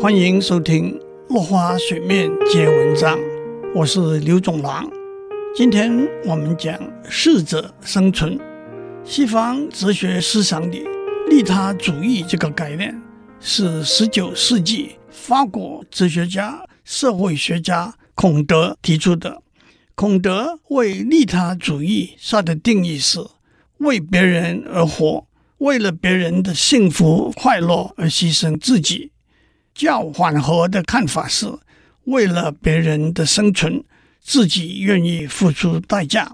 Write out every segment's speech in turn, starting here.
欢迎收听《落花水面皆文章》，我是刘总郎。今天我们讲适者生存。西方哲学思想里，利他主义这个概念是十九世纪法国哲学家、社会学家孔德提出的。孔德为利他主义下的定义是：为别人而活，为了别人的幸福快乐而牺牲自己。较缓和的看法是，为了别人的生存，自己愿意付出代价。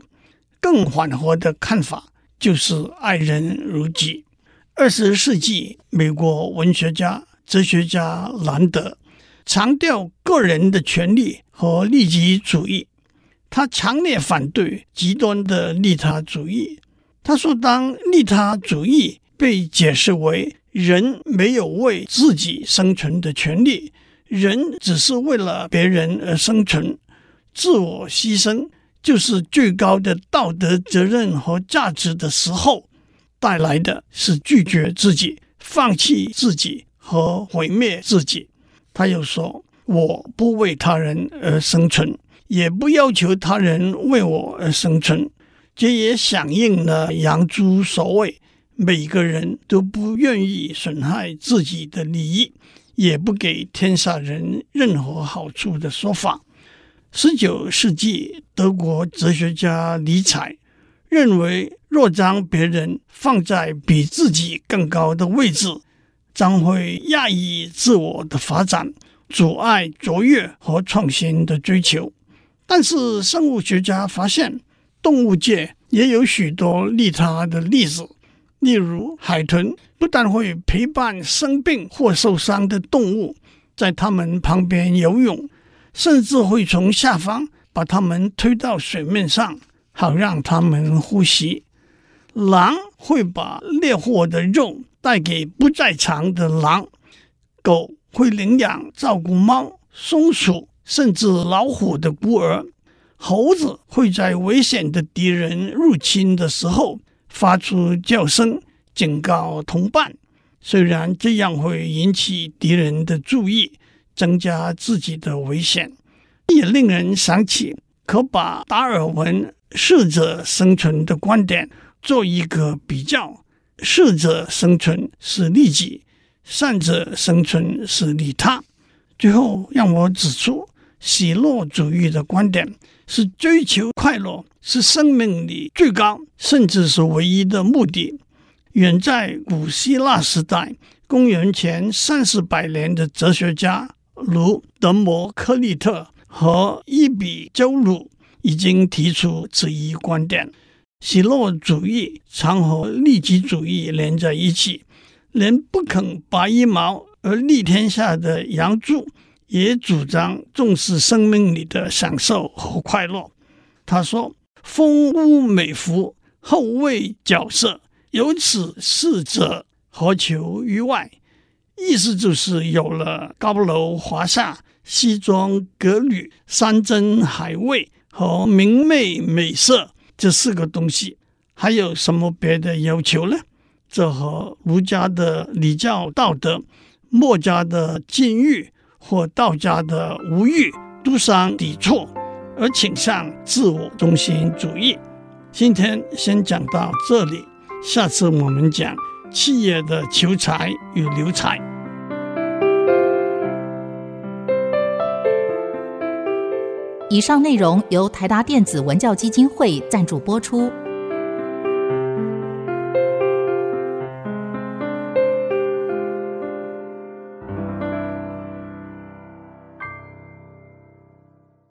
更缓和的看法就是爱人如己。二十世纪美国文学家、哲学家兰德强调个人的权利和利己主义，他强烈反对极端的利他主义。他说，当利他主义被解释为人没有为自己生存的权利，人只是为了别人而生存。自我牺牲就是最高的道德责任和价值的时候，带来的是拒绝自己、放弃自己和毁灭自己。他又说：“我不为他人而生存，也不要求他人为我而生存。”这也响应了杨朱所谓。每个人都不愿意损害自己的利益，也不给天下人任何好处的说法。十九世纪德国哲学家尼采认为，若将别人放在比自己更高的位置，将会压抑自我的发展，阻碍卓越和创新的追求。但是，生物学家发现，动物界也有许多利他的例子。例如，海豚不但会陪伴生病或受伤的动物，在它们旁边游泳，甚至会从下方把它们推到水面上，好让它们呼吸。狼会把猎获的肉带给不在场的狼，狗会领养照顾猫、松鼠甚至老虎的孤儿，猴子会在危险的敌人入侵的时候。发出叫声警告同伴，虽然这样会引起敌人的注意，增加自己的危险，也令人想起可把达尔文“适者生存”的观点做一个比较：适者生存是利己，善者生存是利他。最后，让我指出，喜乐主义的观点是追求快乐。是生命里最高，甚至是唯一的目的。远在古希腊时代，公元前三四百年的哲学家如德谟克利特和伊比鸠鲁已经提出此一观点。喜乐主义常和利己主义连在一起，连不肯拔一毛而利天下的杨朱也主张重视生命里的享受和快乐。他说。风屋美服，后为角色，由此四者，何求于外？意思就是有了高楼华厦、西装革履、山珍海味和明媚美色这四个东西，还有什么别的要求呢？这和儒家的礼教道德、墨家的禁欲或道家的无欲都相抵触。而倾向自我中心主义。今天先讲到这里，下次我们讲企业的求财与留财。以上内容由台达电子文教基金会赞助播出。